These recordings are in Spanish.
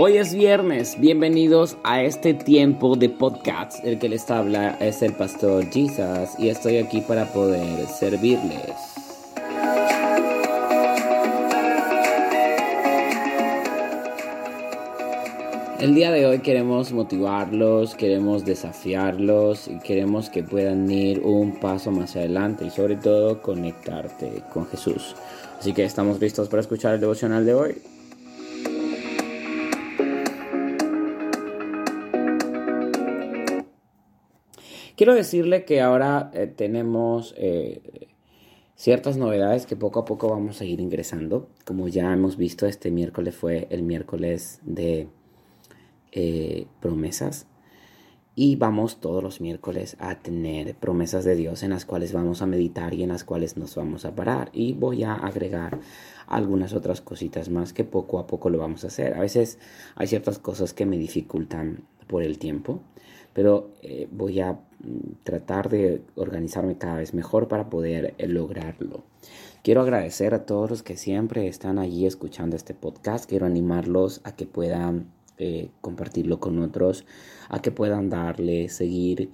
Hoy es viernes, bienvenidos a este tiempo de podcast. El que les habla es el pastor Jesus y estoy aquí para poder servirles. El día de hoy queremos motivarlos, queremos desafiarlos y queremos que puedan ir un paso más adelante y sobre todo conectarte con Jesús. Así que estamos listos para escuchar el devocional de hoy. Quiero decirle que ahora eh, tenemos eh, ciertas novedades que poco a poco vamos a ir ingresando. Como ya hemos visto, este miércoles fue el miércoles de eh, promesas. Y vamos todos los miércoles a tener promesas de Dios en las cuales vamos a meditar y en las cuales nos vamos a parar. Y voy a agregar algunas otras cositas más que poco a poco lo vamos a hacer. A veces hay ciertas cosas que me dificultan por el tiempo, pero voy a tratar de organizarme cada vez mejor para poder eh, lograrlo. Quiero agradecer a todos los que siempre están allí escuchando este podcast. Quiero animarlos a que puedan eh, compartirlo con otros, a que puedan darle, seguir,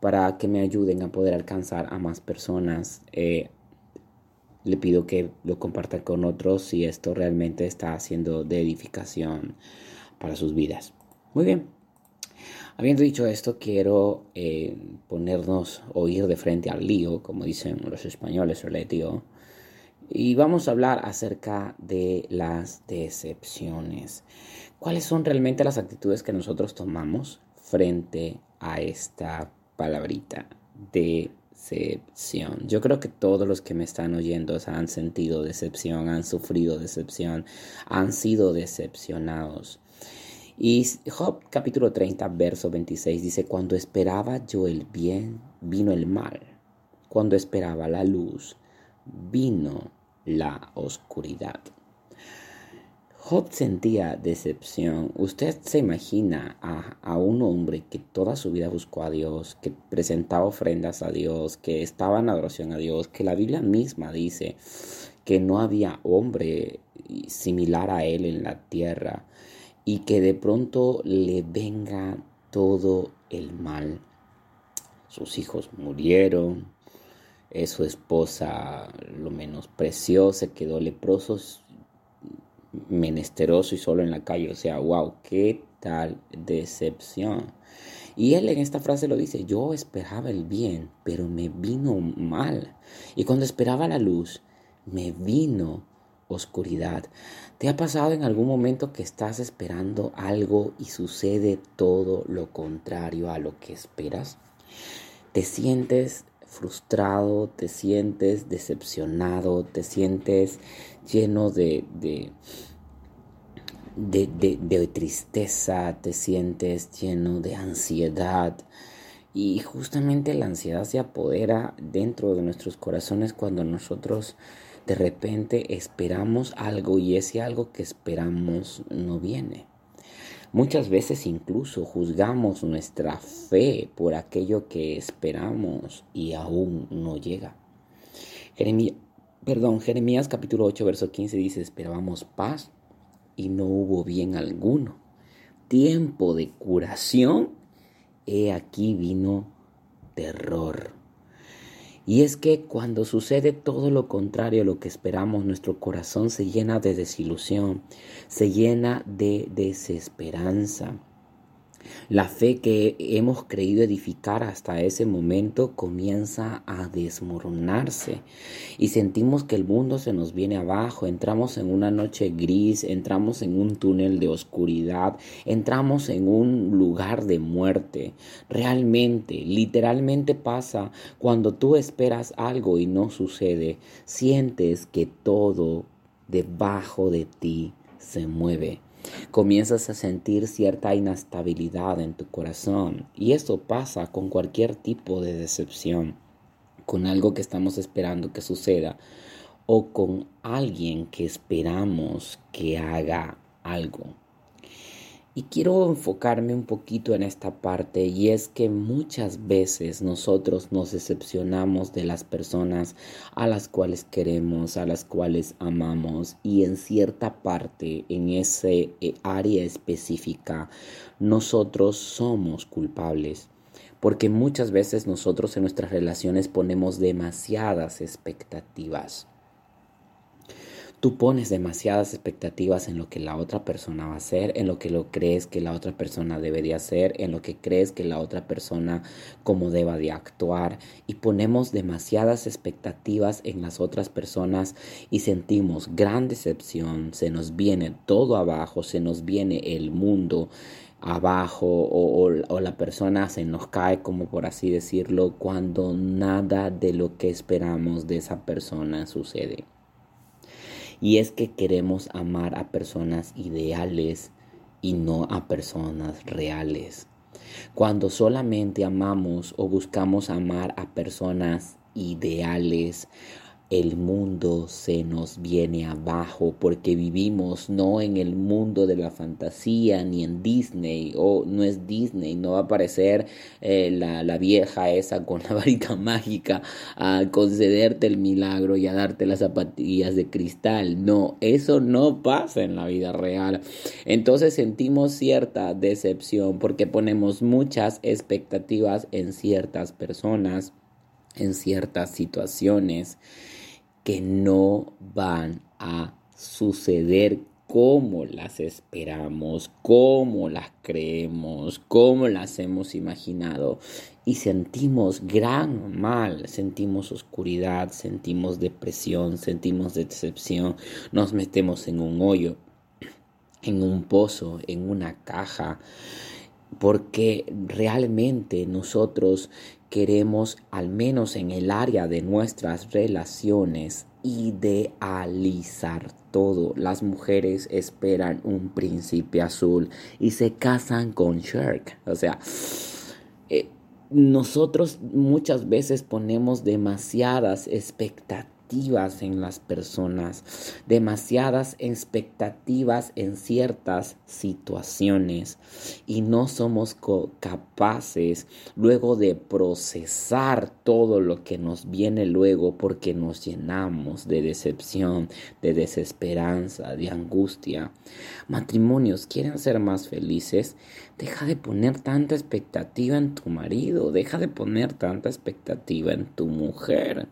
para que me ayuden a poder alcanzar a más personas. Eh, le pido que lo compartan con otros si esto realmente está haciendo de edificación para sus vidas. Muy bien, Habiendo dicho esto, quiero eh, ponernos o ir de frente al lío, como dicen los españoles, el tío. Y vamos a hablar acerca de las decepciones. ¿Cuáles son realmente las actitudes que nosotros tomamos frente a esta palabrita? Decepción. Yo creo que todos los que me están oyendo han sentido decepción, han sufrido decepción, han sido decepcionados. Y Job capítulo 30, verso 26 dice, cuando esperaba yo el bien, vino el mal. Cuando esperaba la luz, vino la oscuridad. Job sentía decepción. Usted se imagina a, a, un hombre que toda su vida buscó a Dios, que presentaba ofrendas a Dios, que estaba en adoración a Dios, que la Biblia misma dice que no había hombre similar a él en la tierra y que de pronto le venga todo el mal. Sus hijos murieron, eh, su esposa lo menospreció, se quedó leproso, menesteroso y solo en la calle. O sea, wow, qué tal decepción. Y él en esta frase lo dice, yo esperaba el bien, pero me vino mal. Y cuando esperaba la luz, me vino oscuridad. ¿Te ha pasado en algún momento que estás esperando algo y sucede todo lo contrario a lo que esperas? ¿Te sientes frustrado, te sientes decepcionado, te sientes lleno de, de, de, de tristeza, te sientes lleno de ansiedad? Y justamente la ansiedad se apodera dentro de nuestros corazones cuando nosotros de repente esperamos algo y ese algo que esperamos no viene. Muchas veces incluso juzgamos nuestra fe por aquello que esperamos y aún no llega. Jeremías, perdón, Jeremías capítulo 8, verso 15 dice, esperábamos paz y no hubo bien alguno. Tiempo de curación, he aquí vino terror. Y es que cuando sucede todo lo contrario a lo que esperamos, nuestro corazón se llena de desilusión, se llena de desesperanza. La fe que hemos creído edificar hasta ese momento comienza a desmoronarse y sentimos que el mundo se nos viene abajo, entramos en una noche gris, entramos en un túnel de oscuridad, entramos en un lugar de muerte. Realmente, literalmente pasa cuando tú esperas algo y no sucede, sientes que todo debajo de ti se mueve comienzas a sentir cierta inestabilidad en tu corazón. Y eso pasa con cualquier tipo de decepción, con algo que estamos esperando que suceda o con alguien que esperamos que haga algo. Y quiero enfocarme un poquito en esta parte y es que muchas veces nosotros nos decepcionamos de las personas a las cuales queremos, a las cuales amamos y en cierta parte, en ese eh, área específica, nosotros somos culpables. Porque muchas veces nosotros en nuestras relaciones ponemos demasiadas expectativas. Tú pones demasiadas expectativas en lo que la otra persona va a hacer, en lo que lo crees que la otra persona debería hacer, en lo que crees que la otra persona como deba de actuar y ponemos demasiadas expectativas en las otras personas y sentimos gran decepción, se nos viene todo abajo, se nos viene el mundo abajo o, o, la persona se nos cae como por así decirlo cuando nada de lo que esperamos de esa persona sucede. Y es que queremos amar a personas ideales y no a personas reales. Cuando solamente amamos o buscamos amar a personas ideales el mundo se nos viene abajo porque vivimos no en el mundo de la fantasía ni en Disney o no es Disney, no va a aparecer eh, la, la, vieja esa con la varita mágica a concederte el milagro y a darte las zapatillas de cristal. No, eso no pasa en la vida real. Entonces sentimos cierta decepción porque ponemos muchas expectativas en ciertas personas, en ciertas situaciones que no van a suceder como las esperamos, como las creemos, como las hemos imaginado. Y sentimos gran mal, sentimos oscuridad, sentimos depresión, sentimos decepción, nos metemos en un hoyo, en un pozo, en una caja, porque realmente nosotros queremos, al menos en el área de nuestras relaciones, idealizar todo. Las mujeres esperan un príncipe azul y se casan con Shark. O sea, eh, nosotros muchas veces ponemos demasiadas en las personas, demasiadas expectativas en ciertas situaciones y no somos capaces luego de procesar todo lo que nos viene luego porque nos llenamos de decepción, de desesperanza, de angustia. Matrimonios, ¿quieren ser más felices? Deja de poner tanta expectativa en tu marido, deja de poner tanta expectativa en tu mujer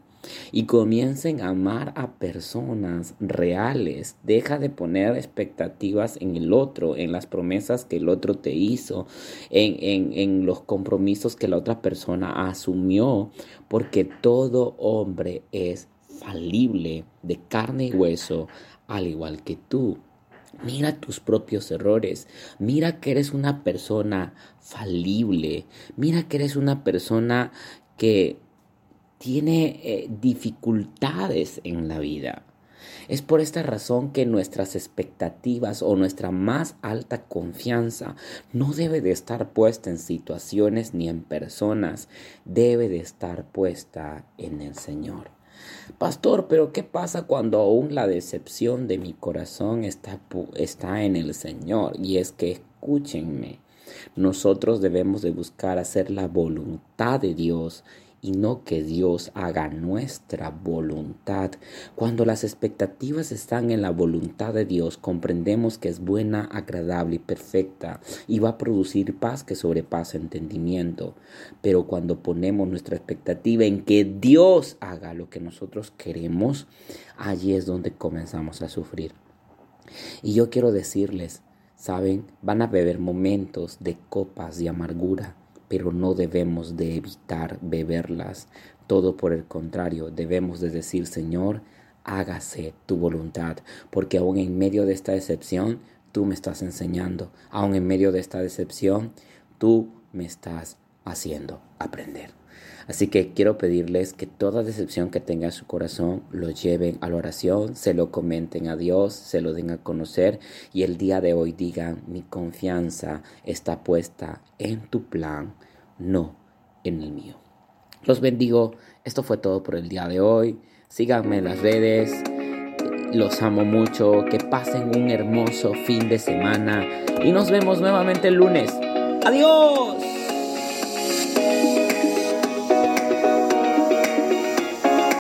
y comiencen a amar a personas reales. Deja de poner expectativas en el otro, en las promesas que el otro te hizo, en, en, en los compromisos que la otra persona asumió, porque todo hombre es falible, de carne y hueso, al igual que tú. Mira tus propios errores. Mira que eres una persona falible. Mira que eres una persona que tiene eh, dificultades en la vida. Es por esta razón que nuestras expectativas o nuestra más alta confianza no debe de estar puesta en situaciones ni en personas, debe de estar puesta en el Señor. Pastor, pero ¿qué pasa cuando aún la decepción de mi corazón está, está en el Señor? Y es que escúchenme, nosotros debemos de buscar hacer la voluntad de Dios y no que Dios haga nuestra voluntad. Cuando las expectativas están en la voluntad de Dios, comprendemos que es buena, agradable y perfecta y va a producir paz que sobrepasa entendimiento. Pero cuando ponemos nuestra expectativa en que Dios haga lo que nosotros queremos, allí es donde comenzamos a sufrir. Y yo quiero decirles, saben, van a beber momentos de copas de amargura pero no debemos de evitar beberlas. Todo por el contrario, debemos de decir, Señor, hágase tu voluntad, porque aún en medio de esta decepción, tú me estás enseñando, aún en medio de esta decepción, tú me estás haciendo aprender. Así que quiero pedirles que toda decepción que tenga en su corazón lo lleven a la oración, se lo comenten a Dios, se lo den a conocer y el día de hoy digan, mi confianza está puesta en tu plan, no en el mío. Los bendigo. Esto fue todo por el día de hoy. Síganme en las redes. Los amo mucho, que pasen un hermoso fin de semana y nos vemos nuevamente el lunes. Adiós.